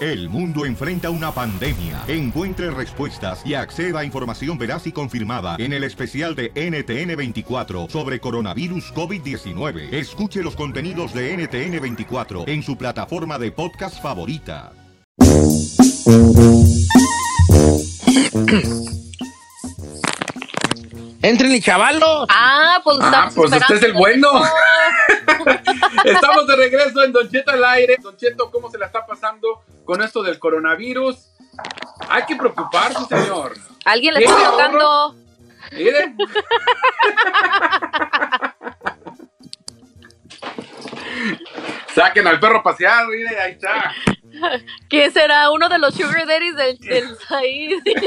El mundo enfrenta una pandemia. Encuentre respuestas y acceda a información veraz y confirmada en el especial de NTN24 sobre coronavirus COVID-19. Escuche los contenidos de NTN24 en su plataforma de podcast favorita. Entren y chavalos. Ah, pues, Ah, pues usted es el bueno. Estamos de regreso en Don Cheto al aire. Don Cheto, ¿cómo se la está pasando con esto del coronavirus? Hay que preocuparse, señor. Alguien le ¿Tiene está ahorro? tocando. Mire. Saquen al perro a pasear, mire, ahí está. ¿Quién será uno de los sugar daddies del, del Said?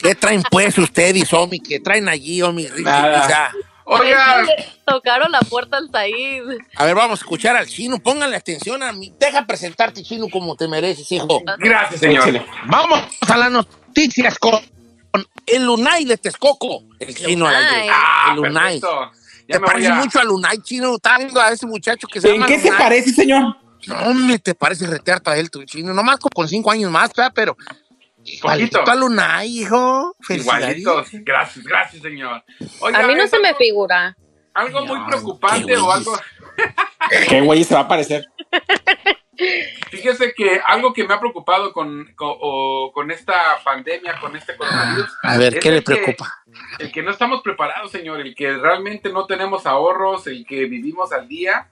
¿Qué traen pues ustedes, Omi? ¿Qué traen allí, Omi? Nada. O sea, Oiga, Le Tocaron la puerta al Said. a ver, vamos a escuchar al chino. Pónganle atención a mí. Deja presentarte, chino, como te mereces, hijo. gracias, señor. Vamos a las noticias con, con el Lunay de Texcoco. El chino al. Lunay. Ah, El Lunay. Te me parece a- mucho a Lunay, chino. Está viendo a ese muchacho que se ¿En llama qué se Lunay. parece, señor? No, hombre, te parece retearta a él, tu chino. Nomás con, con cinco años más, ¿verdad? Pero. Igualito a Lunay, hijo. Igualitos. Gracias, gracias, señor. Oiga, A mí no se me figura. Algo muy preocupante o algo. ¿Qué güey se va a parecer? Fíjese que algo que me ha preocupado con, con, o con esta pandemia, con este coronavirus. A ver, ¿qué le que- preocupa? el que no estamos preparados, señor, el que realmente no tenemos ahorros, el que vivimos al día.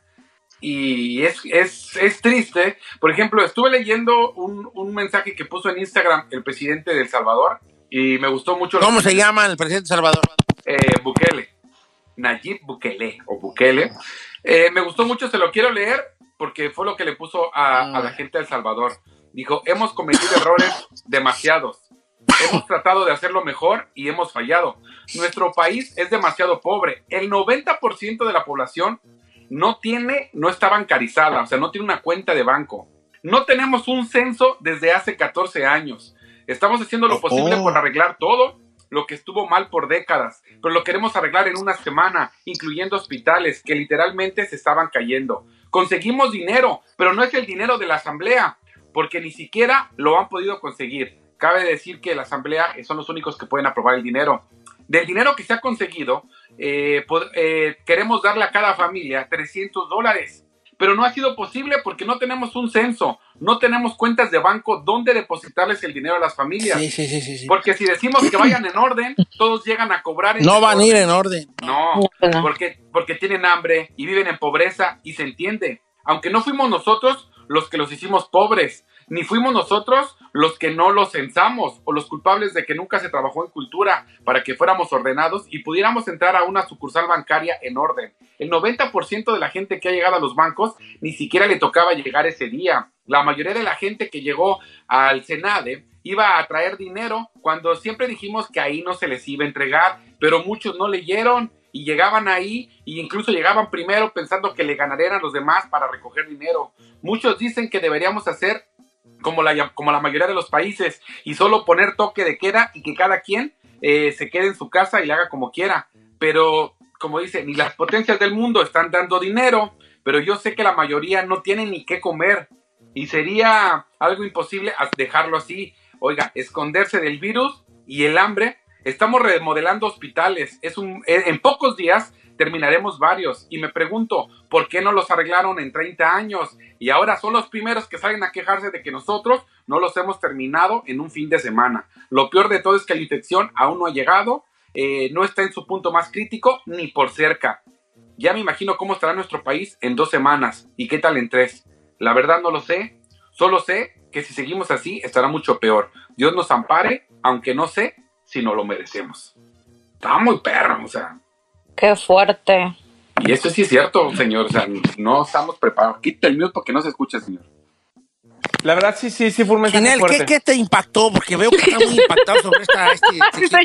Y es, es, es triste. Por ejemplo, estuve leyendo un, un mensaje que puso en Instagram el presidente de El Salvador y me gustó mucho. ¿Cómo se llama el presidente de Salvador? eh, Bukele. Nayib Bukele o Bukele. Eh, me gustó mucho, se lo quiero leer porque fue lo que le puso a, a la gente de El Salvador. Dijo, hemos cometido errores demasiados. Hemos tratado de hacerlo mejor y hemos fallado. Nuestro país es demasiado pobre. El 90% de la población no tiene, no está bancarizada, o sea, no tiene una cuenta de banco. No tenemos un censo desde hace 14 años. Estamos haciendo lo Oh. posible por arreglar todo lo que estuvo mal por décadas, pero lo queremos arreglar en una semana, incluyendo hospitales que literalmente se estaban cayendo. Conseguimos dinero, pero no es el dinero de la asamblea, porque ni siquiera lo han podido conseguir. Cabe decir que la asamblea son los únicos que pueden aprobar el dinero. Del dinero que se ha conseguido, eh, eh, queremos darle a cada familia 300 dólares, pero no ha sido posible porque no tenemos un censo, no tenemos cuentas de banco donde depositarles el dinero a las familias. Sí, sí, sí, sí. sí. Porque si decimos que vayan en orden, todos llegan a cobrar en No van a ir en orden. No, porque, porque tienen hambre y viven en pobreza y se entiende. Aunque no fuimos nosotros los que los hicimos pobres, ni fuimos nosotros los que no los censamos o los culpables de que nunca se trabajó en cultura para que fuéramos ordenados y pudiéramos entrar a una sucursal bancaria en orden. El 90% de la gente que ha llegado a los bancos ni siquiera le tocaba llegar ese día. La mayoría de la gente que llegó al Senade iba a traer dinero cuando siempre dijimos que ahí no se les iba a entregar, pero muchos no leyeron y llegaban ahí e incluso llegaban primero pensando que le ganarían los demás para recoger dinero. Muchos dicen que deberíamos hacer como la, como la mayoría de los países y solo poner toque de queda y que cada quien eh, se quede en su casa y le haga como quiera. Pero, como dice, ni las potencias del mundo están dando dinero, pero yo sé que la mayoría no tiene ni qué comer y sería algo imposible dejarlo así. Oiga, esconderse del virus y el hambre. Estamos remodelando hospitales. Es un, en pocos días terminaremos varios. Y me pregunto, ¿por qué no los arreglaron en 30 años? Y ahora son los primeros que salen a quejarse de que nosotros no los hemos terminado en un fin de semana. Lo peor de todo es que la infección aún no ha llegado, eh, no está en su punto más crítico ni por cerca. Ya me imagino cómo estará nuestro país en dos semanas y qué tal en tres. La verdad no lo sé, solo sé que si seguimos así estará mucho peor. Dios nos ampare, aunque no sé si no lo merecemos. Está muy perro, o sea. Qué fuerte. Y eso sí es cierto, señor. O sea, no estamos preparados. Quita el mute porque no se escucha, señor. La verdad, sí, sí, sí fue un mensaje Ginel, fuerte. ¿qué, ¿qué te impactó? Porque veo que está muy impactado sobre esta... Este,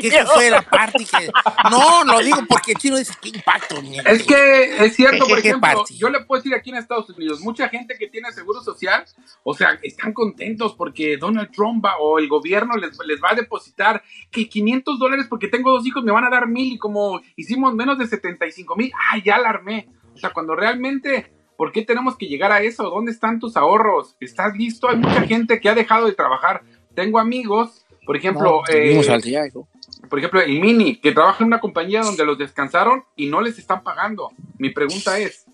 que, que esa fue la parte que... No, lo digo porque el chino dice, ¿qué impacto? Ginel? Es que es cierto, ¿Qué- por ejemplo, parte? yo le puedo decir aquí en Estados Unidos, mucha gente que tiene seguro social, o sea, están contentos porque Donald Trump va- o el gobierno les, les va a depositar que 500 dólares porque tengo dos hijos me van a dar mil y como hicimos menos de 75 mil, ah, ya la armé. O sea, cuando realmente, ¿por qué tenemos que llegar a eso? ¿Dónde están tus ahorros? ¿Estás listo? Hay mucha gente que ha dejado de trabajar. Tengo amigos, por ejemplo, No, eh, vivimos al día, hijo. por ejemplo, el Mini, que trabaja en una compañía donde los descansaron y no les están pagando. Mi pregunta es,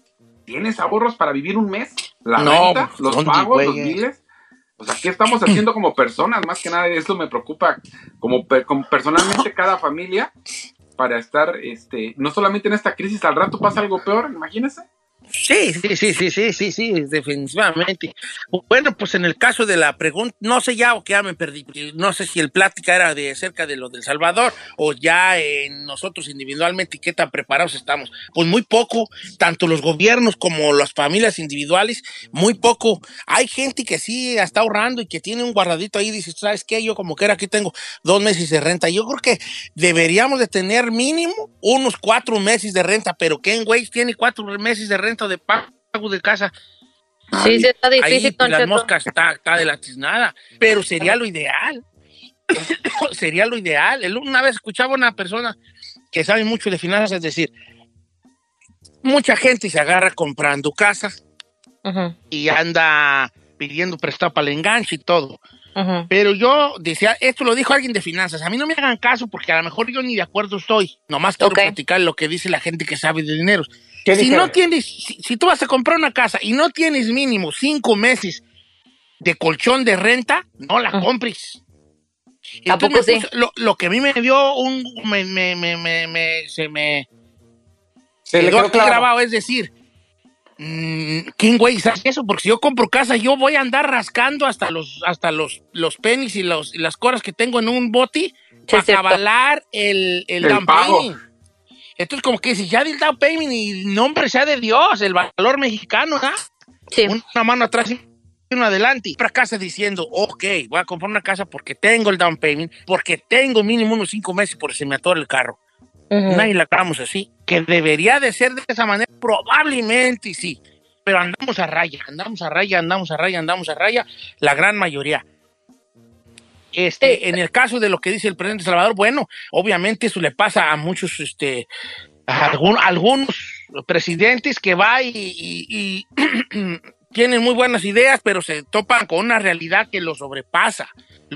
¿tienes ahorros para vivir un mes? ¿La No, renta? pues, ¿Los ¿dónde, pagos? ¿Los miles? O sea, ¿qué estamos haciendo como personas? Más que nada, eso me preocupa como, como personalmente cada familia para estar, este, no solamente en esta crisis, al rato pasa algo peor, imagínense. Sí, sí, sí, sí, sí, sí, sí, definitivamente. Bueno, pues en el caso de la pregunta, no sé ya o ya me perdí, no sé si el plática era de cerca de lo del Salvador o ya nosotros individualmente qué tan preparados estamos. Pues muy poco, tanto los gobiernos como las familias individuales, muy poco. Hay gente que sí está ahorrando y que tiene un guardadito ahí, dice, ¿sabes qué? Yo como que era aquí tengo dos meses de renta. Yo creo que deberíamos de tener mínimo unos cuatro meses de renta, pero Waze tiene cuatro meses de renta de pago de casa. Sí, sí, está Ahí difícil, Don las moscas está, está de la tiznada, pero sería lo ideal. sería lo ideal. Una vez escuchaba a una persona que sabe mucho de finanzas decir, mucha gente se agarra comprando casa Ujú, y anda pidiendo prestado para el enganche y todo. ujú. Pero yo decía, esto lo dijo alguien de finanzas, a mí no me hagan caso porque a lo mejor yo ni de acuerdo estoy. Nomás quiero Ok. platicar lo que dice la gente que sabe de dinero. ¿Qué Si dijeron? no tienes, si, si tú vas a comprar una casa y no tienes mínimo cinco meses de colchón de renta, no la Ah. compres. ¿A poco me sí? puso- lo, lo que a mí me dio un, me, me, me, me, me- se me Se le quedó quedó aquí claro. grabado, es decir, mm, ¿quién güey hace eso? Porque si yo compro casa, yo voy a andar rascando hasta los, hasta los, los pennies y, los, y las coras que tengo en un boti para cierto. avalar el, el, El down pago. Entonces, como que si ya del down payment y nombre sea de Dios, el valor mexicano, ¿ah? Sí. Una mano atrás y una adelante. Para casa diciendo, ok, voy a comprar una casa porque tengo el down payment, porque tengo mínimo unos cinco meses por si me atora el carro. Ujú. Nadie la acabamos así. Que debería de ser de esa manera, probablemente sí. Pero andamos a raya, andamos a raya, andamos a raya, andamos a raya, la gran mayoría. Este, Sí. en el caso de lo que dice el presidente de Salvador, bueno, obviamente eso le pasa a muchos, este, a algún- algunos presidentes que va y, y- y tienen muy buenas ideas, pero se topan con una realidad que lo sobrepasa,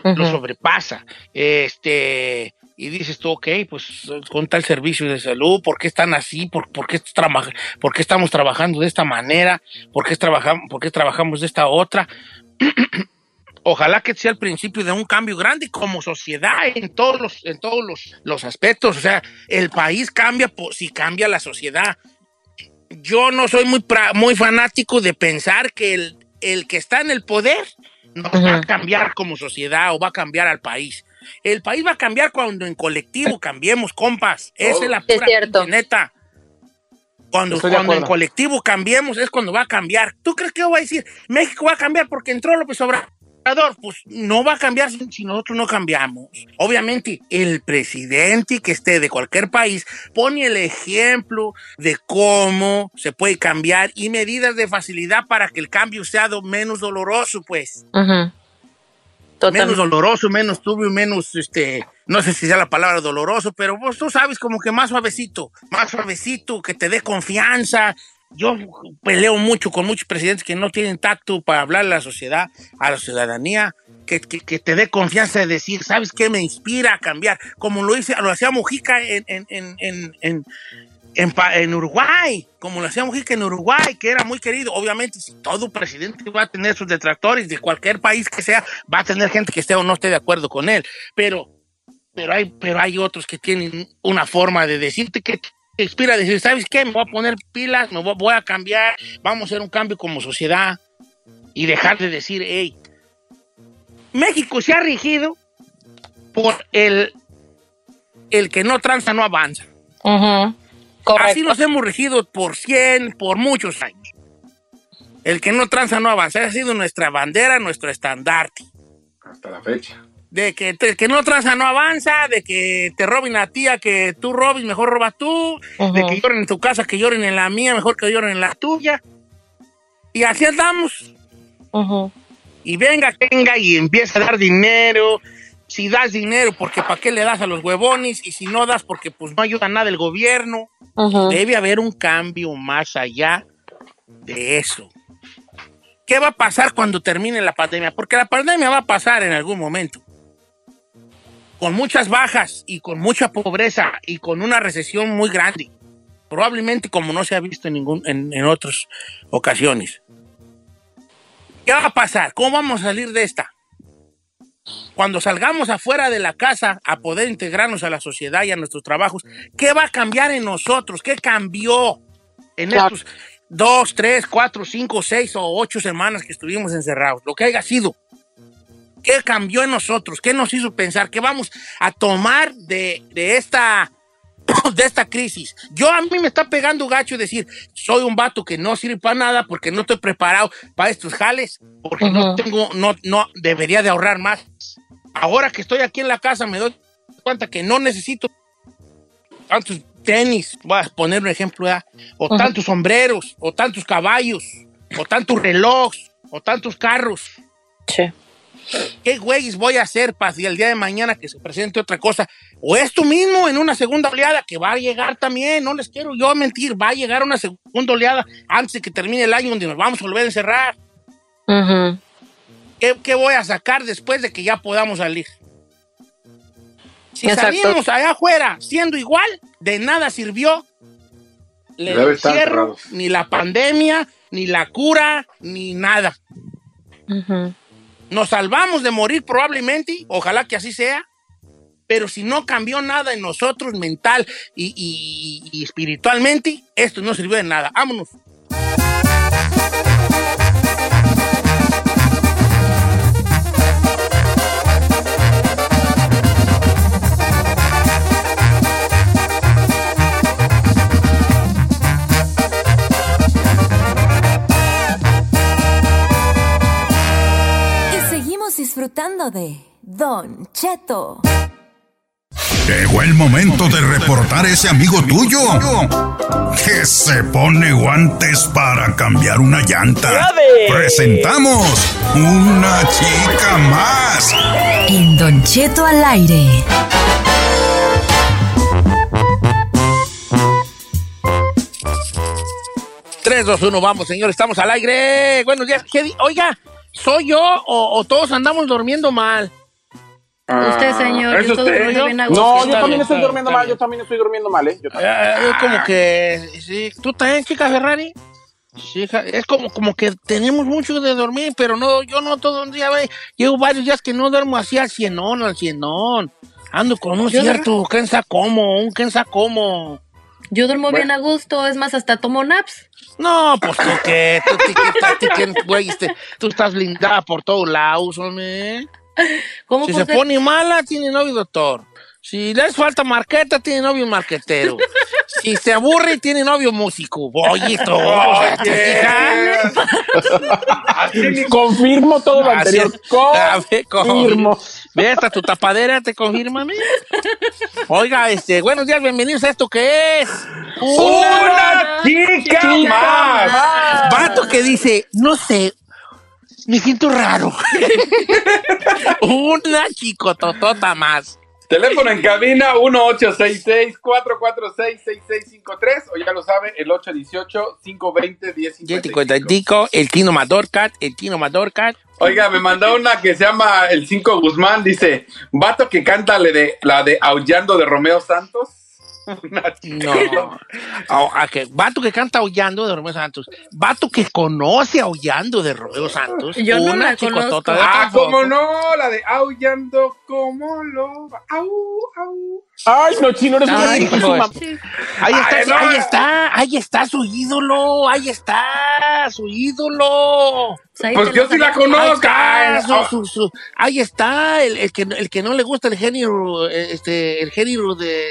lo sobrepasa. Este, y dices tú, ok, pues con tal servicio de salud, ¿por qué están así? ¿Por, por qué, traba- por qué estamos trabajando de esta manera? ¿Por qué, trabajamos, ¿Por qué trabajamos de esta otra? Ojalá que sea el principio de un cambio grande como sociedad en todos los, en todos los, los aspectos. O sea, el país cambia si cambia la sociedad. Yo no soy muy, muy fanático de pensar que el, el que está en el poder nos va a cambiar como sociedad o va a cambiar al país. El país va a cambiar cuando en colectivo cambiemos, compas. Esa es la Es pura pinche neta. Cuando, cuando en colectivo cambiemos es cuando va a cambiar. ¿Tú crees que yo voy a decir México va a cambiar porque entró López Obrador? Pues no va a cambiar si, nosotros no cambiamos. Obviamente, el presidente que esté de cualquier país pone el ejemplo de cómo se puede cambiar y medidas de facilidad para que el cambio sea menos doloroso, pues menos doloroso, menos turbio, menos, este, no sé si sea la palabra doloroso, pero vos tú sabes como que más suavecito, más suavecito, que te dé confianza. Yo peleo mucho con muchos presidentes que no tienen tacto para hablar a la sociedad, a la ciudadanía, que, que- que te dé confianza de decir, ¿sabes qué me inspira a cambiar? Como lo hice, lo hacía Mujica en, en, en, en, en- en, Uruguay, como lo hacía Mujica en Uruguay, que era muy querido. Obviamente, si todo presidente va a tener sus detractores, de cualquier país que sea, va a tener gente que esté o no esté de acuerdo con él. Pero, pero, hay, pero hay otros que tienen una forma de decirte que inspira a decir, ¿sabes qué? Me voy a poner pilas, me voy, voy a cambiar, vamos a hacer un cambio como sociedad y dejar de decir, hey, México se ha regido por el, el que no tranza no avanza. Correcto. Así nos hemos regido por 100, por muchos años. El que no tranza no avanza. Ha sido nuestra bandera, nuestro estandarte. Hasta la fecha. De que te- que no tranza no avanza, de que te roben a ti, a que tú robes, mejor robas tú, de que lloren en tu casa, que lloren en la mía, mejor que lloren en la tuya. Y así andamos. Y venga, venga y empieza a dar dinero. Si das dinero, porque ¿para qué le das a los huevones? Y si no das, porque pues no ayuda nada el gobierno. Debe haber un cambio más allá de eso. ¿Qué va a pasar cuando termine la pandemia? Porque la pandemia va a pasar en algún momento. Con muchas bajas y con mucha pobreza y con una recesión muy grande. Probablemente como no se ha visto en, ningún, en, en otras ocasiones. ¿Qué va a pasar? ¿Cómo vamos a salir de esta? Cuando salgamos afuera de la casa a poder integrarnos a la sociedad y a nuestros trabajos, ¿qué va a cambiar en nosotros? ¿Qué cambió en Claro. estos dos, tres, cuatro, cinco, seis o ocho semanas que estuvimos encerrados? Lo que haya sido. ¿Qué cambió en nosotros? ¿Qué nos hizo pensar? ¿Qué vamos a tomar de, de esta de esta crisis. Yo a mí me está pegando gacho decir, soy un vato que no sirve para nada porque no estoy preparado para estos jales, porque no Ujú. tengo, no, no, debería de ahorrar más. Ahora que estoy aquí en la casa me doy cuenta que no necesito tantos tenis, voy a poner un ejemplo, ¿verdad? o Ujú. tantos sombreros, o tantos caballos, o tantos relojes, o tantos carros. Sí. ¿Qué güeyes voy a hacer para si el día de mañana que se presente otra cosa? O esto mismo en una segunda oleada que va a llegar también, no les quiero yo mentir, va a llegar una segunda oleada antes de que termine el año donde nos vamos a volver a encerrar. ¿Qué, qué voy a sacar después de que ya podamos salir? Si Exacto. salimos allá afuera siendo igual, de nada sirvió encierro, ni la pandemia, ni la cura, ni nada. Nos salvamos de morir probablemente, ojalá que así sea, pero si no cambió nada en nosotros mental y, espiritualmente, esto no sirvió de nada. Vámonos. Disfrutando de Don Cheto. Llegó el momento de reportar ese amigo tuyo que se pone guantes para cambiar una llanta. Presentamos una chica más. En Don Cheto al aire. Tres, dos, uno, vamos, señor, estamos al aire. Buenos días. ¿Qué di- Oiga, ¿soy yo o, o todos andamos durmiendo mal? Usted, señor, ¿Es yo estoy usted? durmiendo bien a gusto. No, yo también bien, estoy durmiendo mal, yo también estoy durmiendo mal, ¿eh? Yo Eh, también. eh, como que, sí, ¿tú también, chica Ferrari? Sí, hija, es como, como que tenemos mucho de dormir, pero no, yo no todo un día, ve, llevo varios días que no duermo así al cienón, al cienón. Ando con un cierto, quién sabe cómo, un quién sabe cómo. Yo duermo bien a gusto, es más, hasta tomo naps. No, pues tú que, tú, ta, ti, que, güey, este, tú estás blindada por todos lados, hombre. ¿Cómo Si se qué? pone mala, tiene novio doctor. Si les falta marqueta, tiene novio marquetero. si se aburre, tiene novio músico. Oye, hija. Confirmo todo lo anterior. Confirmo. Ve hasta tu tapadera, te confirma. mira. Oiga, este, buenos días, bienvenidos a esto que es. ¡Una chica más! Vato que dice, no sé, me siento raro. Una chicototota más. Teléfono en cabina 1866-446-6653 o ya lo saben, el 818-520-1055. Yo te cuento, digo, el Tino Madorcat, el Tino Madorcat. Oiga, me mandó una que se llama El 5 Guzmán, dice, vato que canta la de, la de Aullando de Romeo Santos. No. A, a que, vato que canta aullando de Romeo Santos. Vato que conoce aullando de Romeo Santos. Yo no la chicotota de Ah, tampoco. cómo no, la de aullando como loba. Au, au. Ay, no, chino, eres una Ay, pues. Ahí está, Ay, no. ahí está, ahí está su ídolo, ahí está su ídolo. Pues te yo sí la conozco. Ahí está, oh. su- su- su- ahí está el, el que, el que no le gusta el género, eh, este, el género de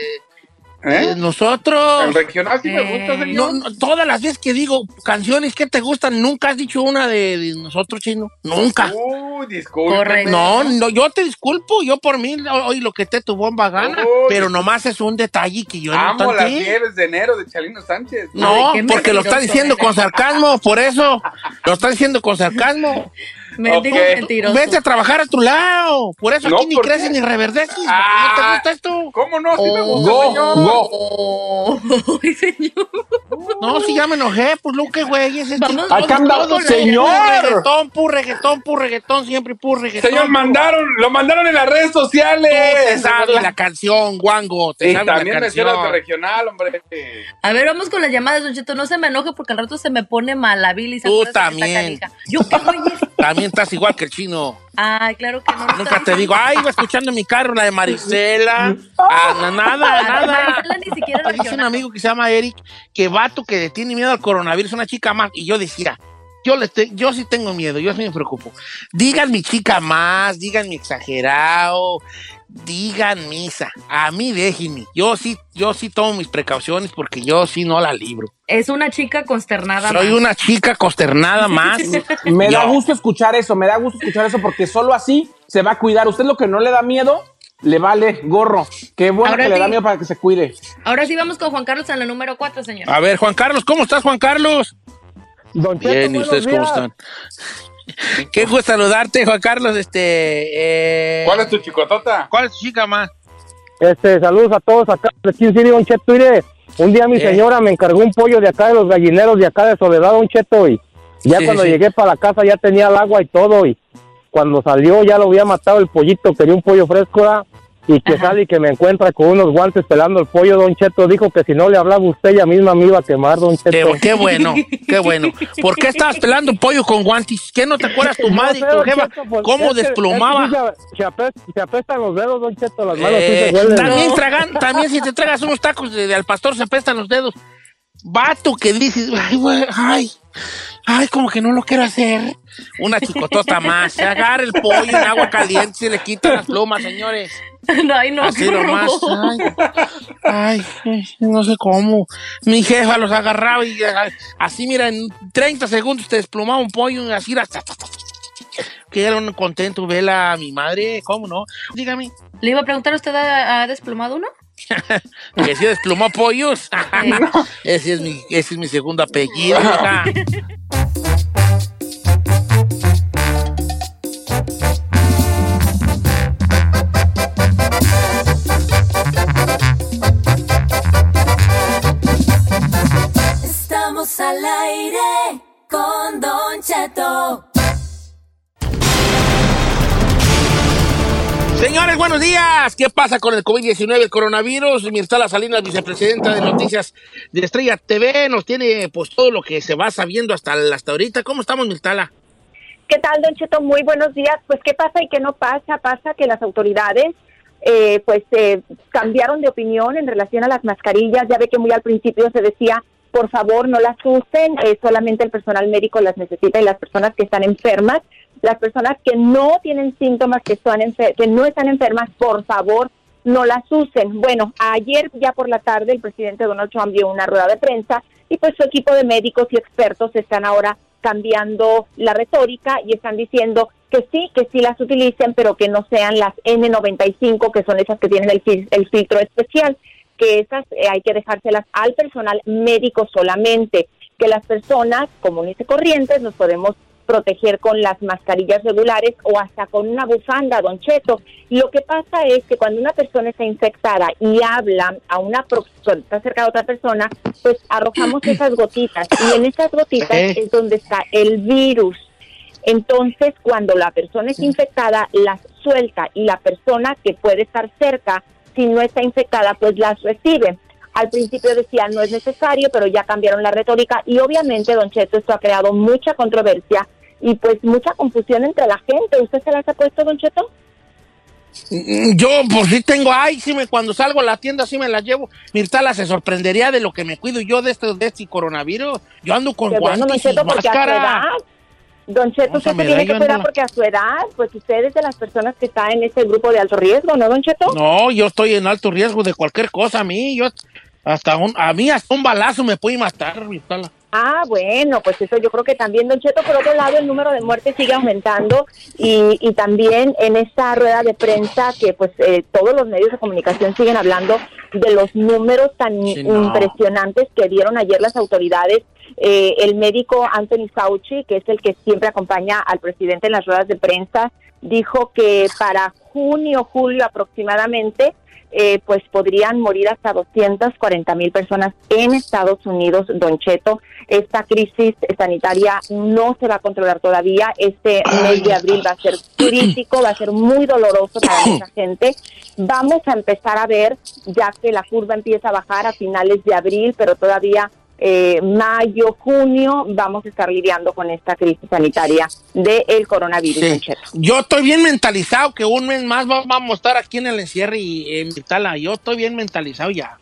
¿Eh? nosotros. El regional sí me gusta, Eh, señor. No, no, todas las veces que digo canciones que te gustan, nunca has dicho una de, de nosotros, chino. Nunca. Uy, disculpe. No, no, yo te disculpo, yo por mí, hoy lo que te tu bomba gana, Uy. pero nomás es un detalle que yo no Amo las tanteé. nieves de enero de Chalino Sánchez. No, porque lo está diciendo con sarcasmo, por eso. Lo está diciendo con sarcasmo. Mendigo Ok. mentiroso. Vete a trabajar a tu lado. Por eso No, aquí ni creces ni reverdeces. porque Ah. ¿No te gusta esto? ¿Cómo no? Sí me Oh. gusta, Go, señor. go. Oh, ay, señor. No, si ya me enojé, pues lo que güey es Acá señor. Reggaetón, pur reggaetón, pur reggaetón, siempre pur reggaetón. Señor, mandaron, lo mandaron en las redes Tú sociales. te sabes la canción, guango. Te la también me de canción. regional, hombre. A ver, vamos con las llamadas, Don Cheto. No se me enoje porque al rato se me pone mala bilis. Tú también. canija. Yo qué güey es? También estás igual que el chino. Ay, claro que no. Nunca te digo, ay, iba escuchando en mi carro la de Marisela. Ah, na- nada, nada. Marisela ni siquiera Dice un amigo que se llama Eric, que vato que le tiene miedo al coronavirus, una chica más. Y yo decía, yo, te- yo sí tengo miedo, yo sí me preocupo. Digan mi chica más, digan mi exagerado, digan misa. A mí déjenme. Yo sí, yo sí tomo mis precauciones porque yo sí no la libro. Es una chica consternada. Soy más. una chica consternada más. Me da Yo. gusto escuchar eso, me da gusto escuchar eso porque solo así se va a cuidar. Usted lo que no le da miedo, le vale gorro. Qué bueno Ahora que le da miedo para que se cuide. Ahora sí vamos con Juan Carlos en la número 4, señor. A ver, Juan Carlos, ¿cómo estás, Juan Carlos? Don Cheto, Bien, ¿y ustedes cómo están? Qué gusto saludarte, Juan Carlos. Este, eh, ¿Cuál es tu chicotota? ¿Cuál es tu chica más? Este, saludos a todos acá de King City, Don Cheto. Mire, un día mi Eh. señora me encargó un pollo de acá de los gallineros de acá de Soledad, Don Cheto, y ya Sí, cuando sí. llegué para la casa ya tenía el agua y todo, y cuando salió ya lo había matado el pollito, quería un pollo fresco, ¿verdad? Y que Ajá. sale y que me encuentra con unos guantes pelando el pollo, Don Cheto, dijo que si no le hablaba usted, ella misma me iba a quemar, Don Cheto. Qué, qué bueno, qué bueno. ¿Por qué estabas pelando pollo con guantes? ¿Qué no te acuerdas tu No madre y sé, tu Don jefa? Cheto, pues, ¿Cómo desplomaba? es que se, se apestan, se apestan los dedos, Don Cheto, las manos sí Eh, se huelen. también, tragan, también si te tragas unos tacos de, de al pastor se apestan los dedos. Vato que dices, ay, güey, ay, ay, como que no lo quiero hacer. Una chicotota más. Se agarra el pollo en agua caliente, se le quitan las plumas, señores. No, ay, no, Así nomás. Ay, ay, no sé cómo. Mi jefa los agarraba y así, mira, en 30 segundos te desplumaba un pollo y así era. Que era un contento verla a mi madre, ¿cómo no? Dígame. Le iba a preguntar, ¿usted ha, ha desplumado uno? Que si desplumó pollos. ese, es mi, ese es mi segundo apellido. Estamos al aire con Don Cheto. Señores, buenos días. ¿Qué pasa con el COVID-19, el coronavirus? Mirtala Salinas, vicepresidenta de Noticias de Estrella TV, nos tiene pues todo lo que se va sabiendo hasta, hasta ahorita. ¿Cómo estamos, Mirtala? ¿Qué tal, Don Cheto? Muy buenos días. Pues, ¿qué pasa y qué no pasa? Pasa que las autoridades, eh, pues, eh, cambiaron de opinión en relación a las mascarillas. Ya ve que muy al principio se decía, por favor, no las usen, eh, solamente el personal médico las necesita y las personas que están enfermas, las personas que no tienen síntomas, que, son que no están enfermas, por favor, no las usen. Bueno, ayer ya por la tarde el presidente Donald Trump dio una rueda de prensa y pues su equipo de médicos y expertos están ahora cambiando la retórica y están diciendo que sí, que sí las utilicen, pero que no sean las N95, que son esas que tienen el, fil- el filtro especial, que esas eh, hay que dejárselas al personal médico solamente, que las personas comunes y corrientes nos podemos proteger con las mascarillas regulares o hasta con una bufanda, don Cheto. Lo que pasa es que cuando una persona está infectada y habla a una cuando está cerca de otra persona, pues arrojamos esas gotitas y en esas gotitas Eh. es donde está el virus. Entonces, cuando la persona es infectada, las suelta y la persona que puede estar cerca, si no está infectada, pues las recibe. Al principio decían no es necesario, pero ya cambiaron la retórica y obviamente, don Cheto, esto ha creado mucha controversia y pues mucha confusión entre la gente. ¿Usted se las ha puesto, don Cheto? Mm, Yo, por si tengo, ay, sí me, cuando salgo a la tienda, sí me las llevo. Mirtala se sorprendería de lo que me cuido yo de este, de este coronavirus. Yo ando con Qué bueno, don guantes y Cheto, a su máscara. edad, don Cheto, usted se tiene que cuidar porque a su edad, pues usted es de las personas que está en este grupo de alto riesgo, ¿no, don Cheto? No, yo estoy en alto riesgo de cualquier cosa. A mí, yo, hasta un, a mí hasta un balazo me puede matar, Mirtala. Ah, bueno, pues eso yo creo que también, Don Cheto, por otro lado, el número de muertes sigue aumentando y, y también en esta rueda de prensa que pues eh, todos los medios de comunicación siguen hablando de los números tan Sí, no. impresionantes que dieron ayer las autoridades. Eh, el médico Anthony Fauci, que es el que siempre acompaña al presidente en las ruedas de prensa, dijo que para junio, julio aproximadamente, eh, pues podrían morir hasta 240 mil personas en Estados Unidos, Don Cheto. Esta crisis sanitaria no se va a controlar todavía. Este mes de abril va a ser crítico, va a ser muy doloroso para mucha gente. Vamos a empezar a ver, ya que la curva empieza a bajar a finales de abril, pero todavía eh, mayo, junio, vamos a estar lidiando con esta crisis sanitaria del coronavirus, Sí. Yo estoy bien mentalizado que un mes más va- vamos a estar aquí en el encierre y en Mirtala. Yo estoy bien mentalizado ya.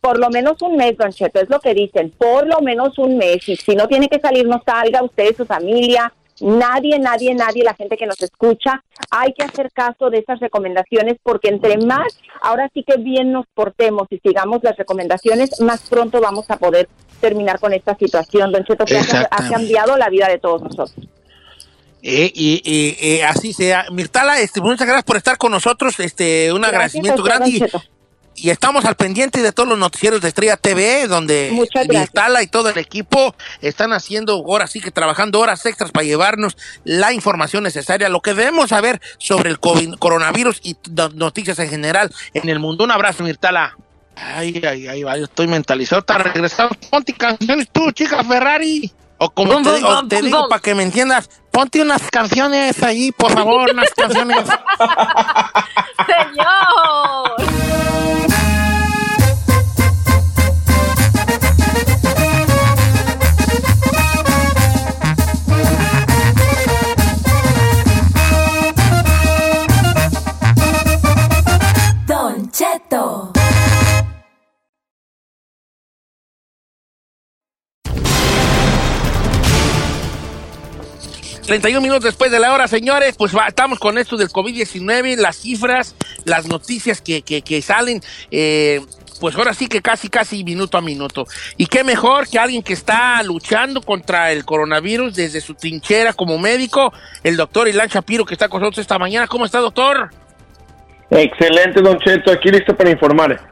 Por lo menos un mes, Don Cheto, es lo que dicen, por lo menos un mes. Y si no tiene que salir, no salga usted, su familia, nadie, nadie, nadie, la gente que nos escucha. Hay que hacer caso de estas recomendaciones porque entre más, ahora sí que bien nos portemos y sigamos las recomendaciones, más pronto vamos a poder terminar con esta situación, Don Cheto, que ha, cambiado la vida de todos nosotros. Eh, eh, así sea. Mirtala, este, muchas gracias por estar con nosotros. Este, un Gracias agradecimiento grande. Y, estamos al pendiente de todos los noticieros de Estrella TV, donde. Mirtala y todo el equipo están haciendo horas, sí que trabajando horas extras para llevarnos la información necesaria, lo que debemos saber sobre el COVID coronavirus y no- noticias en general en el mundo. Un abrazo, Mirtala. Ay, ay, ay, ay, yo estoy mentalizado. Está regresando. Ponte canciones tú, chica Ferrari. O como Bum, te, bum, o bum, te bum, digo, bum. para que me entiendas, ponte unas canciones ahí, por favor, unas canciones. Señor. 31 minutos después de la hora, señores, pues estamos con esto del COVID-19, las cifras, las noticias que, que- que salen, eh, pues ahora sí que casi, casi minuto a minuto. Y qué mejor que alguien que está luchando contra el coronavirus desde su trinchera como médico, el doctor Ilan Shapiro, que está con nosotros esta mañana. ¿Cómo está, doctor? Excelente, Don Cheto, aquí listo para informar.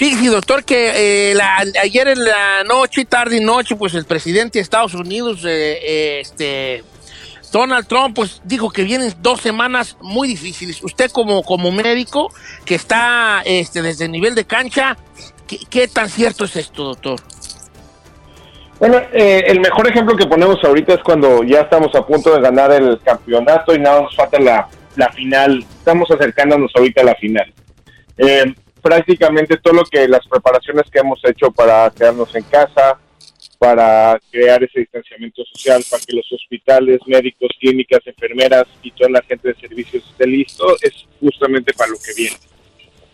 Fíjese, doctor, que eh, la- ayer en la noche, tarde y noche, pues el presidente de Estados Unidos, eh, eh, este, Donald Trump, pues dijo que vienen dos semanas muy difíciles. Usted como, como médico que está este, desde el nivel de cancha, ¿qué, tan cierto es esto, doctor? Bueno, eh, el mejor ejemplo que ponemos ahorita es cuando ya estamos a punto de ganar el campeonato y nada nos falta la, la final. Estamos acercándonos ahorita a la final. Eh, prácticamente todo lo que las preparaciones que hemos hecho para quedarnos en casa, para crear ese distanciamiento social, para que los hospitales, médicos, clínicas, enfermeras y toda la gente de servicios esté listo, es justamente para lo que viene.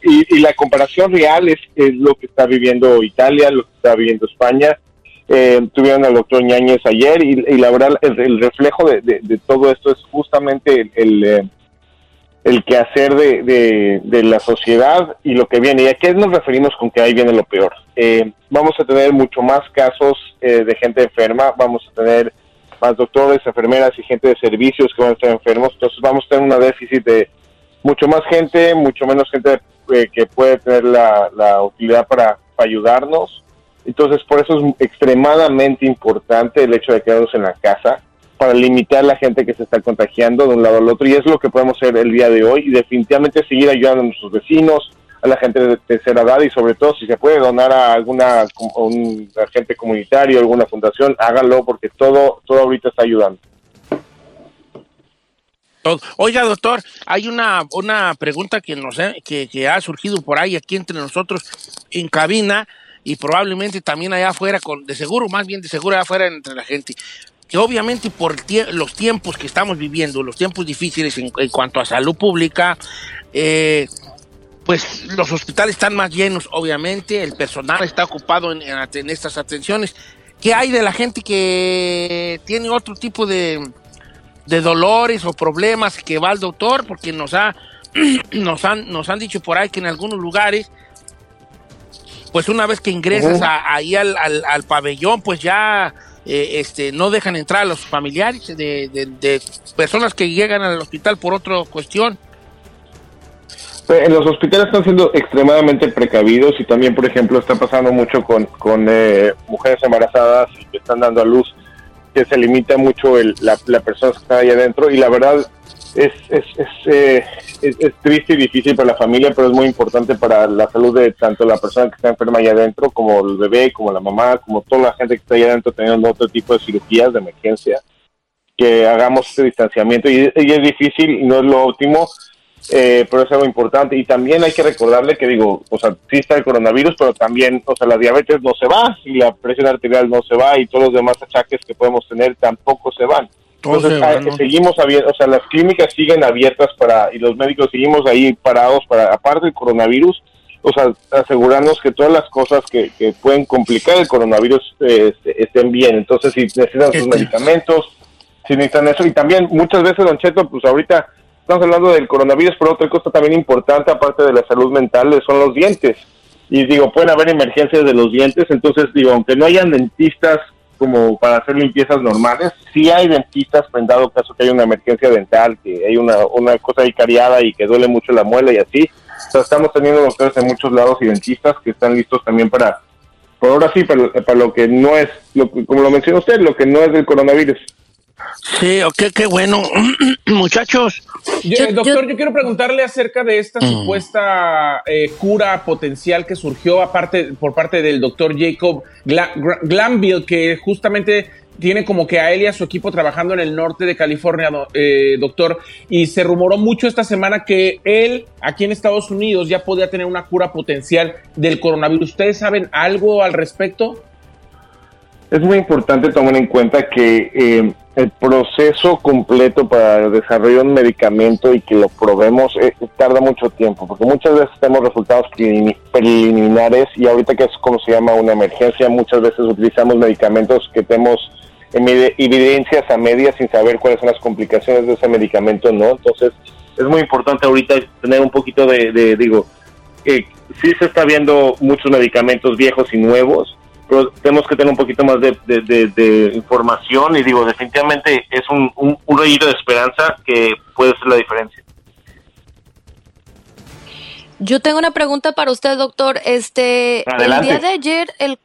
Y, y la comparación real es, es lo que está viviendo Italia, lo que está viviendo España. Eh, tuvieron al doctor Ñáñez ayer y, la verdad el, el reflejo de, todo esto es justamente el, el, eh, el quehacer de, de, la sociedad y lo que viene. ¿Y a qué nos referimos con que ahí viene lo peor? Eh, vamos a tener mucho más casos eh, de gente enferma, vamos a tener más doctores, enfermeras y gente de servicios que van a estar enfermos, entonces vamos a tener un déficit de mucho más gente, mucho menos gente eh, que puede tener la, la utilidad para, para ayudarnos. Entonces, por eso es extremadamente importante el hecho de quedarnos en la casa para limitar la gente que se está contagiando de un lado al otro. Y es lo que podemos hacer el día de hoy y definitivamente seguir ayudando a nuestros vecinos, a la gente de tercera edad y sobre todo si se puede donar a alguna a un agente comunitario, alguna fundación, háganlo porque todo, todo ahorita está ayudando. Oiga, doctor, hay una, una pregunta que, nos, que, que ha surgido por ahí aquí entre nosotros en cabina y probablemente también allá afuera, con, de seguro, más bien de seguro allá afuera entre la gente. Que obviamente por tie- los tiempos que estamos viviendo, los tiempos difíciles en, en cuanto a salud pública, eh, pues los hospitales están más llenos, obviamente, el personal está ocupado en, en at- en estas atenciones. ¿Qué hay de la gente que tiene otro tipo de, de dolores o problemas que va al doctor? Porque nos, ha, nos, han, nos han dicho por ahí que en algunos lugares, pues una vez que ingresas a- ahí al, al- al pabellón, pues ya eh, este, no dejan entrar a los familiares de, de- personas que llegan al hospital por otra cuestión. En los hospitales están siendo extremadamente precavidos y también, por ejemplo, está pasando mucho con, con eh, mujeres embarazadas que están dando a luz, que se limita mucho el, la, la persona que está ahí adentro y la verdad es, es, es, eh, es- es triste y difícil para la familia, pero es muy importante para la salud de tanto la persona que está enferma ahí adentro, como el bebé, como la mamá, como toda la gente que está ahí adentro teniendo otro tipo de cirugías de emergencia, que hagamos este distanciamiento y, y es difícil y no es lo óptimo, eh, pero es algo importante. Y también hay que recordarle que, digo, o sea, sí está el coronavirus, pero también, o sea, la diabetes no se va, y la presión arterial no se va, y todos los demás achaques que podemos tener tampoco se van. Entonces, seguimos abiertos, o sea, las clínicas siguen abiertas para, y los médicos seguimos ahí parados para, aparte del coronavirus, o sea, asegurarnos que todas las cosas que, que pueden complicar el coronavirus eh, este- estén bien. Entonces, si necesitan sus medicamentos, si necesitan eso. Y también muchas veces, Don Cheto, pues ahorita estamos hablando del coronavirus, pero otra cosa también importante, aparte de la salud mental, son los dientes. Y digo, pueden haber emergencias de los dientes, entonces digo, aunque no hayan dentistas como para hacer limpiezas normales, sí hay dentistas, pues, en dado caso que hay una emergencia dental, que hay una, una cosa ahí cariada y que duele mucho la muela y así. O sea, estamos teniendo doctores en muchos lados y dentistas que están listos también para, por ahora sí, para, para lo que no es, lo, como lo menciona usted, lo que no es del coronavirus. Sí, ok, qué bueno. Muchachos. Yo- doctor, yo... quiero preguntarle acerca de esta Mm. supuesta eh, cura potencial que surgió aparte por parte del doctor Jacob Gla- Glanville, que justamente tiene como que a él y a su equipo trabajando en el norte de California, eh, doctor, y se rumoró mucho esta semana que él aquí en Estados Unidos ya podía tener una cura potencial del coronavirus. ¿Ustedes saben algo al respecto? Es muy importante tomar en cuenta que eh, el proceso completo para el desarrollo de un medicamento y que lo probemos eh, tarda mucho tiempo, porque muchas veces tenemos resultados prelimi- preliminares y ahorita que es como se llama una emergencia, muchas veces utilizamos medicamentos que tenemos evidencias a medias sin saber cuáles son las complicaciones de ese medicamento, ¿no? Entonces es muy importante ahorita tener un poquito de, de digo, eh, sí se está viendo muchos medicamentos viejos y nuevos, pero tenemos que tener un poquito más de, de- de- de información y digo, definitivamente es un, un, un rayito de esperanza que puede ser la diferencia. Yo tengo una pregunta para usted, doctor. Este, Adelante. el día de ayer, el,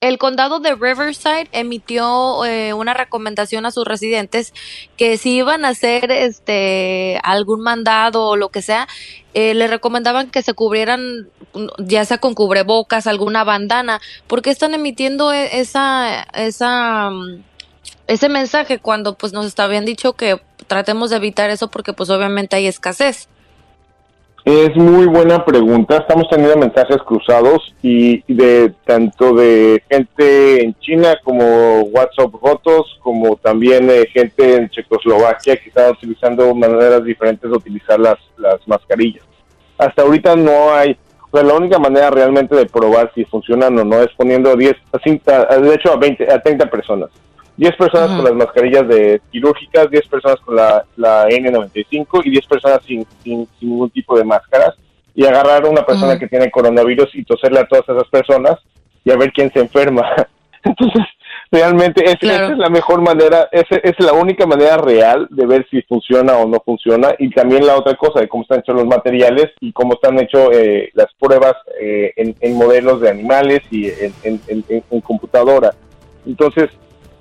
el condado de Riverside emitió eh, una recomendación a sus residentes que si iban a hacer este algún mandado o lo que sea, eh, le recomendaban que se cubrieran, ya sea con cubrebocas, alguna bandana. ¿Por qué están emitiendo e- esa, esa, mm, ese mensaje cuando pues nos habían dicho que tratemos de evitar eso porque pues obviamente hay escasez? Es muy buena pregunta. Estamos teniendo mensajes cruzados y de tanto de gente en China como WhatsApp rotos, como también eh, gente en Checoslovaquia que están utilizando maneras diferentes de utilizar las, las mascarillas. Hasta ahorita no hay, o sea, la única manera realmente de probar si funcionan o no es poniendo 10, a cinta- de hecho a 20, a 30 personas. 10 personas con las mascarillas de quirúrgicas, 10 personas con la, la N95 y 10 personas sin, sin, sin ningún tipo de máscaras. Y agarrar a una persona que tiene coronavirus y toserle a todas esas personas y a ver quién se enferma. Entonces, realmente es, esa es la mejor manera, esa es la única manera real de ver si funciona o no funciona. Y también la otra cosa de cómo están hechos los materiales y cómo están hechas eh, las pruebas eh, en, en modelos de animales y en- en- en computadora. Entonces,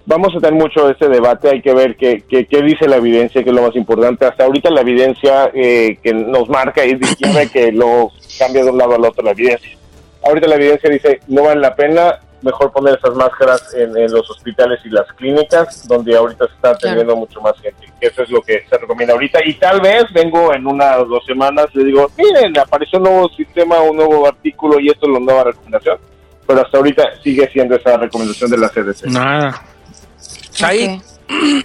vamos a tener mucho ese debate, hay que ver qué, qué, qué dice la evidencia, que es lo más importante. Hasta ahorita la evidencia eh, que nos marca es de izquierda que lo cambia de un lado al otro la evidencia. Ahorita la evidencia dice, no vale la pena, mejor poner esas máscaras en, en los hospitales y las clínicas, donde ahorita se está atendiendo mucho más gente. eso es lo que se recomienda ahorita. Y tal vez vengo en unas dos semanas, le digo, miren, apareció un nuevo sistema, un nuevo artículo y esto es la nueva recomendación. Pero hasta ahorita sigue siendo esa recomendación de la CDC. Nada.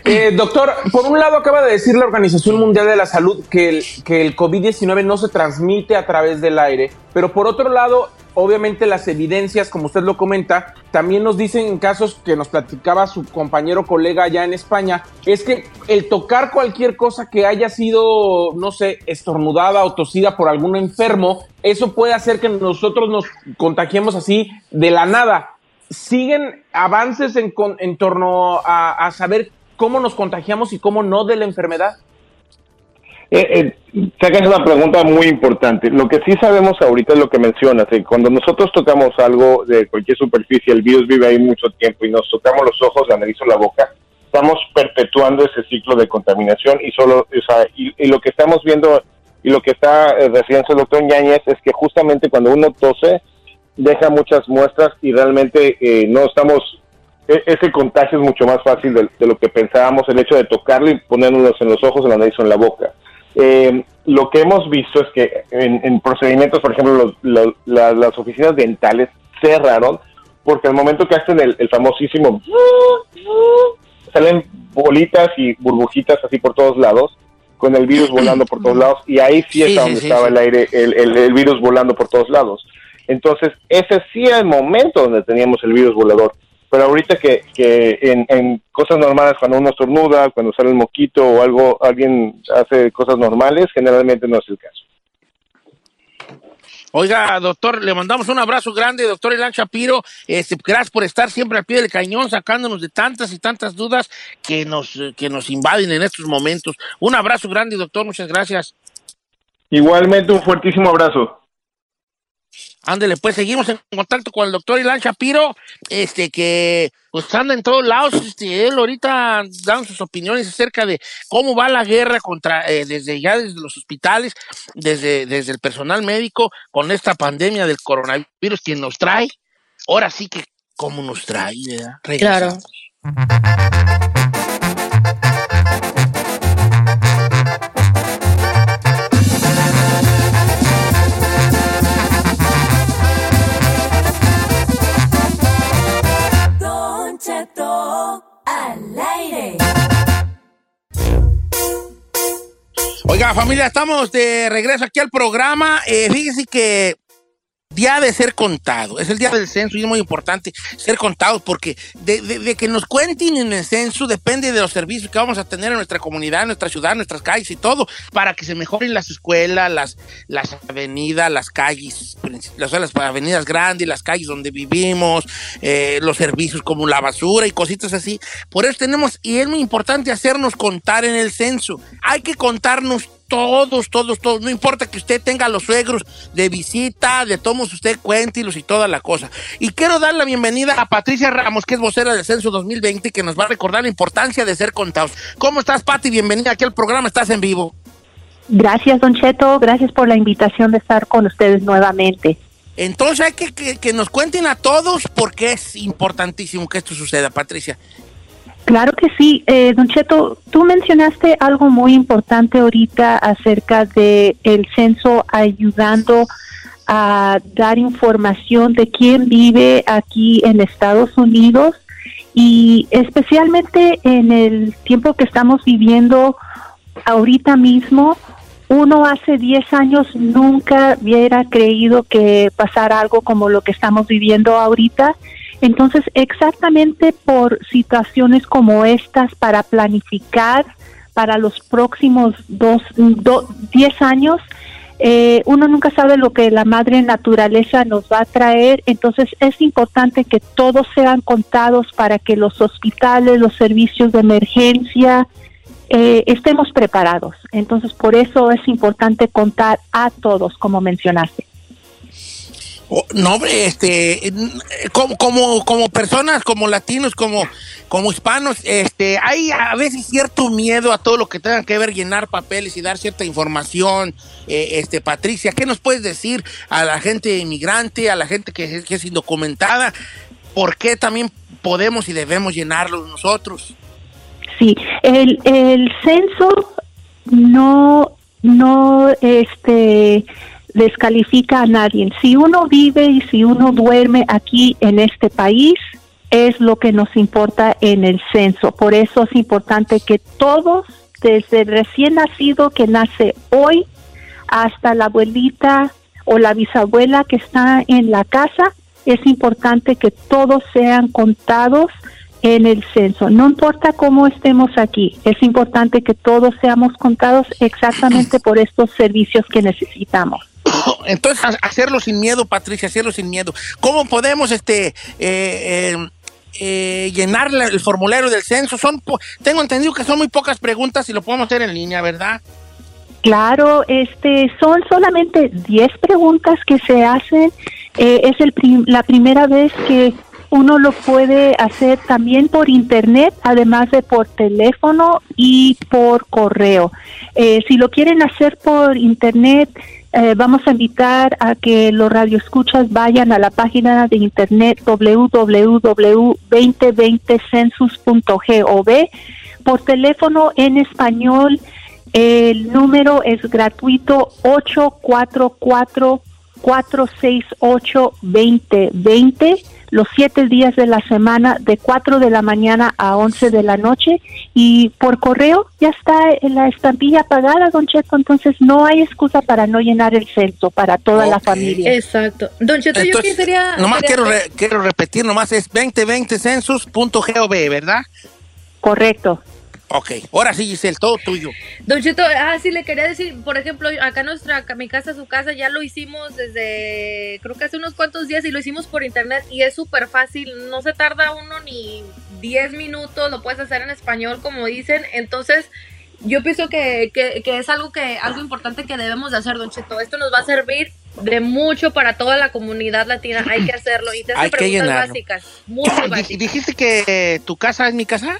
Eh, doctor, por un lado acaba de decir la Organización Mundial de la Salud que el, que el COVID-19 no se transmite a través del aire, pero por otro lado, obviamente las evidencias, como usted lo comenta, también nos dicen en casos que nos platicaba su compañero colega allá en España, es que el tocar cualquier cosa que haya sido, no sé, estornudada o tosida por algún enfermo, eso puede hacer que nosotros nos contagiemos así de la nada siguen avances en, con- en torno a, a saber cómo nos contagiamos y cómo no de la enfermedad? Eh, eh, sacas una pregunta muy importante. Lo que sí sabemos ahorita es lo que mencionas. eh, cuando nosotros tocamos algo de cualquier superficie, el virus vive ahí mucho tiempo y nos tocamos los ojos, la nariz o la boca, estamos perpetuando ese ciclo de contaminación y solo, o sea, y, y lo que estamos viendo y lo que está eh, refiriendo el doctor Ñañez es que justamente cuando uno tose, deja muchas muestras y realmente eh, no estamos e- ese contagio es mucho más fácil de, de lo que pensábamos, el hecho de tocarlo y ponernos en los ojos, en la nariz o en la boca. Eh, lo que hemos visto es que en, en procedimientos, por ejemplo, los- los- la- las oficinas dentales cerraron porque al momento que hacen el, el famosísimo salen bolitas y burbujitas así por todos lados con el virus volando por todos lados y ahí sí, Sí, está sí, donde sí, estaba el aire, el, el- el virus volando por todos lados. Entonces, ese sí era el momento donde teníamos el virus volador. Pero ahorita que, que en, en cosas normales, cuando uno estornuda, cuando sale el moquito o algo, alguien hace cosas normales, generalmente no es el caso. Oiga, doctor, le mandamos un abrazo grande, doctor Elan Shapiro. Este, gracias por estar siempre al pie del cañón, sacándonos de tantas y tantas dudas que nos, que nos invaden en estos momentos. Un abrazo grande, doctor, muchas gracias. Igualmente, un fuertísimo abrazo. Ándele, pues seguimos en contacto con el doctor Ilan Shapiro, este que pues anda en todos lados, este, él ahorita dando sus opiniones acerca de cómo va la guerra contra, eh, desde ya desde los hospitales, desde, desde el personal médico, con esta pandemia del coronavirus que nos trae, ahora sí que cómo nos trae, ¿verdad? Claro. Regresamos. Don Oiga, familia, estamos de regreso aquí al programa. Eh, fíjese que día de ser contado, es el día del censo y es muy importante ser contados porque de, que nos cuenten en el censo depende de los servicios que vamos a tener en nuestra comunidad, en nuestra ciudad, en nuestras calles y todo, para que se mejoren las escuelas, las, las avenidas, las calles, sea, las avenidas grandes, las calles donde vivimos, eh, los servicios como la basura y cositas así. Por eso tenemos, y es muy importante hacernos contar en el censo. Hay que contarnos todos, todos, todos. No importa que usted tenga a los suegros de visita, de tomos usted cuéntilos y toda la cosa. Y quiero dar la bienvenida a Patricia Ramos, que es vocera del Censo 2020, que nos va a recordar la importancia de ser contados. ¿Cómo estás, Pati? Bienvenida aquí al programa. Estás en vivo. Gracias, Don Cheto. Gracias por la invitación de estar con ustedes nuevamente. Entonces hay que, que, que nos cuenten a todos porque es importantísimo que esto suceda, Patricia. Claro que sí. Eh, don Cheto, tú mencionaste algo muy importante ahorita acerca de el censo ayudando a dar información de quién vive aquí en Estados Unidos y especialmente en el tiempo que estamos viviendo ahorita mismo. Uno hace 10 años nunca hubiera creído que pasara algo como lo que estamos viviendo ahorita. Entonces, exactamente por situaciones como estas, para planificar para los próximos dos, do- 10 años, eh, uno nunca sabe lo que la madre naturaleza nos va a traer, entonces es importante que todos sean contados para que los hospitales, los servicios de emergencia, eh, estemos preparados. Entonces, por eso es importante contar a todos, como mencionaste. Oh, no, hombre, este, como, como, como personas, como latinos, como, como hispanos, este, hay a veces cierto miedo a todo lo que tenga que ver llenar papeles y dar cierta información. Eh, este, Patricia, ¿qué nos puedes decir a la gente inmigrante, a la gente que, es- que es indocumentada? ¿Por qué también podemos y debemos llenarlos nosotros? Sí, el, el censo no, no, este, descalifica a nadie. Si uno vive y si uno duerme aquí en este país, es lo que nos importa en el censo. Por eso es importante que todos, desde el recién nacido que nace hoy hasta la abuelita o la bisabuela que está en la casa, es importante que todos sean contados en el censo. No importa cómo estemos aquí, es importante que todos seamos contados exactamente por estos servicios que necesitamos. Entonces, ha- hacerlo sin miedo, Patricia, hacerlo sin miedo. ¿Cómo podemos este eh, eh, eh, llenar el formulario del censo? Son, tengo entendido que son muy pocas preguntas y lo podemos hacer en línea, ¿verdad? Claro, este, son solamente 10 preguntas que se hacen. Eh, es el la primera vez que uno lo puede hacer también por internet, además de por teléfono y por correo. Eh, si lo quieren hacer por internet, eh, vamos a invitar a que los radioescuchas vayan a la página de internet www.2020census.gov. Por teléfono en español, el número es gratuito 844-468-2020, los siete días de la semana, de 4 de la mañana a 11 de la noche. Y por correo ya está en la estampilla pagada, don Cheto, entonces no hay excusa para no llenar el censo para toda la familia. Exacto. Don Cheto, yo Entonces, quisiera... Nomás quería quiero, re- quiero repetir, nomás es 2020census.gov, ¿verdad? Correcto. Ok, ahora sí, Giselle, todo tuyo. Don Cheto, ah, sí, le quería decir, por ejemplo, acá nuestra, mi casa, su casa, ya lo hicimos desde, creo que hace unos cuantos días y lo hicimos por internet y es súper fácil, no se tarda uno ni 10 minutos, lo puedes hacer en español como dicen, entonces yo pienso que, que, que es algo que algo importante que debemos de hacer, Don Cheto, esto nos va a servir de mucho para toda la comunidad latina, hay que hacerlo y te Hay hacen que preguntas llenarlo. básicas, muy, básicas. ¿Dijiste que tu casa es mi casa?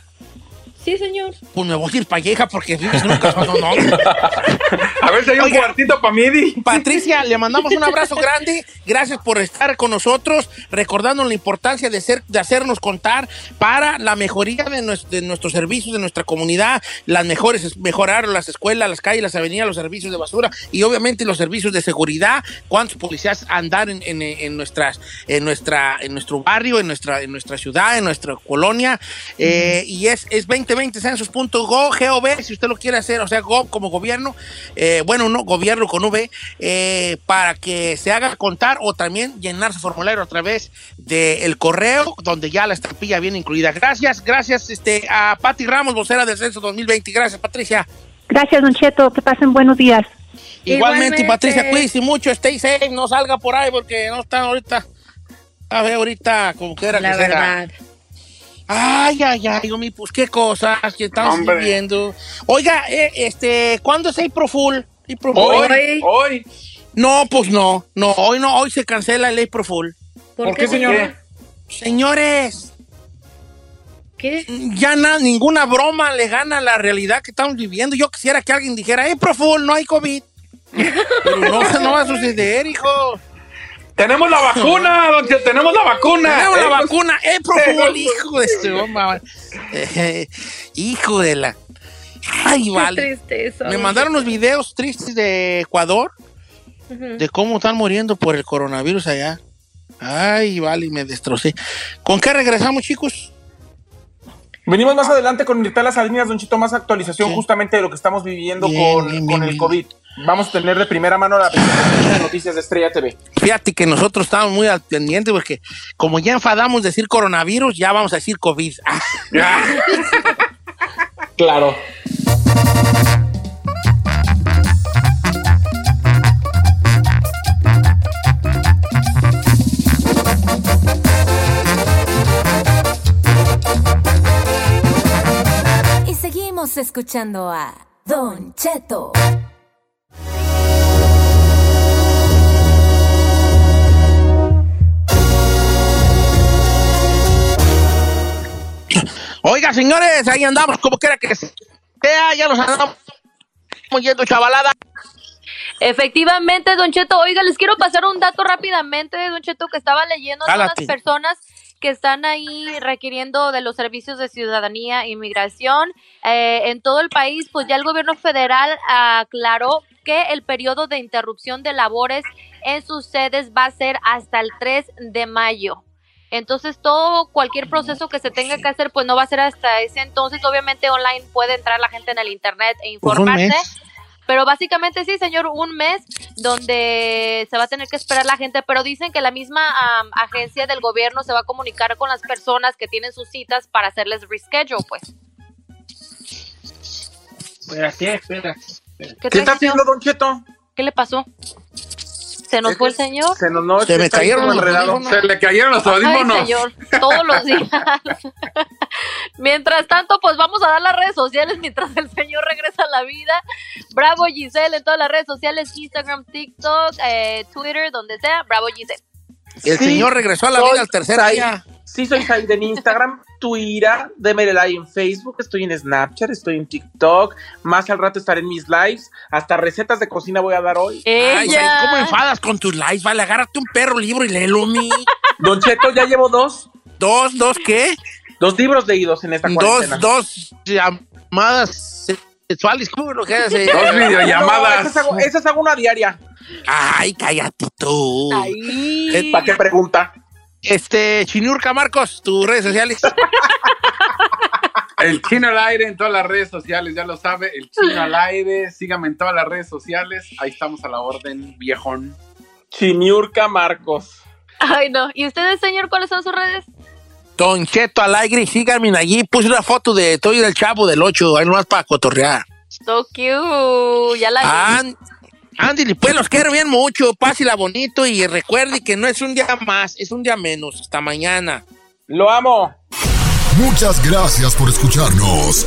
Sí, señor. Pues me voy a ir para vieja porque vives en un casón, no, no. A ver si hay un cuartito para mí, Di. Patricia, le mandamos un abrazo grande. Gracias por estar con nosotros, recordando la importancia de, ser, de hacernos contar para la mejoría de, de nuestros servicios, de nuestra comunidad, las mejores, es mejorar las escuelas, las calles, las avenidas, los servicios de basura y obviamente los servicios de seguridad. ¿Cuántos policías andar en, en- en nuestras, en, nuestra, en nuestro barrio, en nuestra, en nuestra ciudad, en nuestra colonia? Eh, y es, es 2020census.gov, si usted lo quiere hacer, o sea, gov como gobierno, eh, bueno, no, gobierno con V, eh, para que se haga contar o también llenar su formulario a través del correo, donde ya la estampilla viene incluida. Gracias, gracias este, a Patti Ramos, vocera del Censo 2020. Gracias, Patricia. Gracias, don Cheto, que pasen buenos días. Igualmente, Patricia, cuídese mucho, stay safe, no salga por ahí porque no está ahorita. A ver, ahorita, como quiera La que sea. Ay, ay, ay, Omi, pues qué cosas que estamos Hombre. viviendo. Oiga, eh, este, ¿cuándo es April Fool? April Fool. Hoy, hoy. No, pues no, no, hoy no, hoy se cancela el April Fool. ¿Por qué, señor? Señores, ¿Qué? ya na- ninguna broma le gana a la realidad que estamos viviendo. Yo quisiera que alguien dijera, April Fool, no hay COVID. Pero no, no va a suceder, hijo. Tenemos la vacuna, don Cheto, tenemos la vacuna. Tenemos la Eh, vacuna, eh, Fool, pues, hijo de mamá. Eh, hijo de la. Ay, Qué vale. tristeza. Me mandaron unos videos tristes de Ecuador, de cómo están muriendo por el coronavirus allá. Ay, vale, me destrocé. ¿Con qué regresamos, chicos? Venimos más adelante con Mirtala Salinas, Don Chito, más actualización Sí. justamente de lo que estamos viviendo Bien, con, bien, con bien, el bien. COVID. Vamos a tener de primera mano la presentación de noticias de Estrella TV. Fíjate que nosotros estamos muy al pendiente porque como ya enfadamos de decir coronavirus, ya vamos a decir COVID. Ah, Claro. Y seguimos escuchando a Don Cheto. Oiga, señores, ahí andamos, como quiera que sea, ya nos andamos yendo chavalada. Efectivamente, Don Cheto, oiga, les quiero pasar un dato rápidamente, Don Cheto, que estaba leyendo de unas personas que están ahí requiriendo de los servicios de ciudadanía e inmigración eh, en todo el país, pues ya el gobierno federal aclaró que el periodo de interrupción de labores en sus sedes va a ser hasta el 3 de mayo. Entonces todo, cualquier proceso que se tenga que hacer, pues no va a ser hasta ese entonces. Obviamente online puede entrar la gente en el internet e Pues informarse. mes. Pero básicamente sí, señor, un mes donde se va a tener que esperar la gente, pero dicen que la misma agencia del gobierno se va a comunicar con las personas que tienen sus citas para hacerles reschedule, pues. Espérate, espérate. ¿Qué, ¿Qué está haciendo Don Cheto? ¿Qué le pasó? ¿Se nos fue el señor? Se, nos, no, Se me está ahí cayeron los audífonos. Se le cayeron los audífonos. Ay, señor, todos los días. mientras tanto, pues vamos a dar las redes sociales mientras el señor regresa a la vida. Bravo Giselle en todas las redes sociales, Instagram, TikTok, eh, Twitter, donde sea. Bravo Giselle. El Sí, señor regresó a la vida al tercer Sai- día. Sí, soy Said en Instagram, Twitter, like en Facebook, estoy en Snapchat, estoy en TikTok. Más al rato estaré en mis lives. Hasta recetas de cocina voy a dar hoy. Ay, Sai, ¿cómo enfadas con tus likes? Vale, agárrate un perro libro y léelo, mi. Don Cheto, ya llevo dos. ¿Dos? ¿Dos qué? Dos libros leídos en esta Dos, cuarentena. dos llamadas sexuales. ¿Cómo lo que hace? Dos videollamadas. esas, hago, esas hago una diaria. Ay, cállate tú. Ay. ¿Para qué pregunta? Este, Chinurca Marcos, tus redes sociales. El chino al aire en todas las redes sociales, ya lo sabe. El chino al aire, sígame en todas las redes sociales. Ahí estamos a la orden, viejón. Chiniurca Marcos. Ay, no. ¿Y ustedes, señor, cuáles son sus redes? Don Cheto Alegre, síganme allí. Puse una foto de Toy del Chavo del 8, ahí nomás para cotorrear. So cute. Ya la vi. An- Andy, pues los quiero bien mucho. Pásela bonito y recuerde que no es un día más, es un día menos. Hasta mañana. Lo amo. Muchas gracias por escucharnos.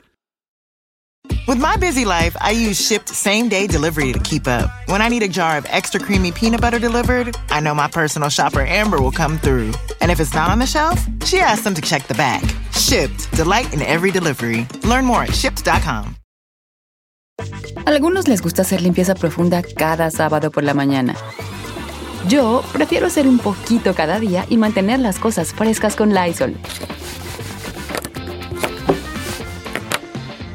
With my busy life, I use shipped same day delivery to keep up. When I need a jar of extra creamy peanut butter delivered, I know my personal shopper Amber will come through. And if it's not on the shelf, she asks them to check the back. Shipped, delight in every delivery. Learn more at shipped.com. Algunos les gusta hacer limpieza profunda cada sábado por la mañana. Yo prefiero hacer un poquito cada día y mantener las cosas frescas con Lysol.